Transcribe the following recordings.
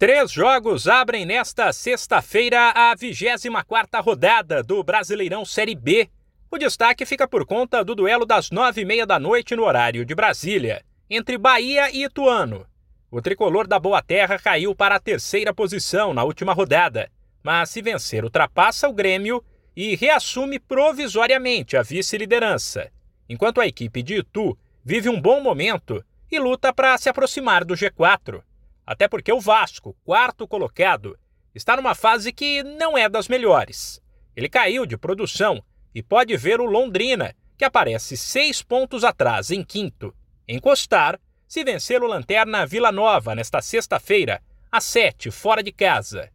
Três jogos abrem nesta sexta-feira a 24ª rodada do Brasileirão Série B. O destaque fica por conta do duelo das nove e meia da noite no horário de Brasília, entre Bahia e Ituano. O tricolor da Boa Terra caiu para a terceira posição na última rodada, mas se vencer ultrapassa o Grêmio e reassume provisoriamente a vice-liderança, enquanto a equipe de Itu vive um bom momento e luta para se aproximar do G4. Até porque o Vasco, quarto colocado, está numa fase que não é das melhores. Ele caiu de produção e pode ver o Londrina, que aparece seis pontos atrás em quinto, encostar se vencer o Lanterna Vila Nova nesta sexta-feira, às sete, fora de casa.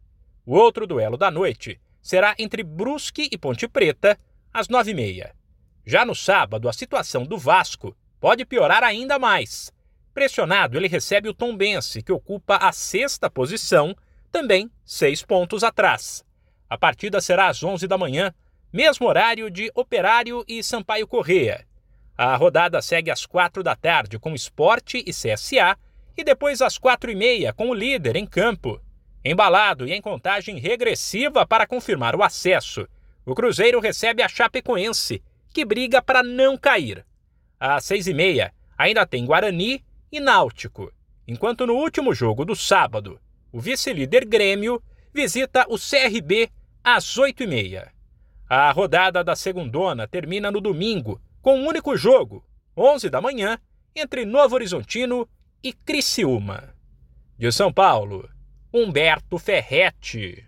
O outro duelo da noite será entre Brusque e Ponte Preta, às nove e meia. Já no sábado, a situação do Vasco pode piorar ainda mais. Pressionado, ele recebe o Tombense, que ocupa a sexta posição, também seis pontos atrás. A partida será às 11 da manhã, mesmo horário de Operário e Sampaio Correia. A rodada segue às quatro da tarde com Esporte e CSA e depois às quatro e meia com o líder em campo. Embalado e em contagem regressiva para confirmar o acesso, o Cruzeiro recebe a Chapecoense, que briga para não cair. Às seis e meia ainda tem Guarani e Náutico, enquanto no último jogo do sábado, o vice-líder Grêmio visita o CRB às 8h30. A rodada da segundona termina no domingo, com um único jogo, 11 da manhã, entre Novo Horizontino e Criciúma. De São Paulo, Humberto Ferretti.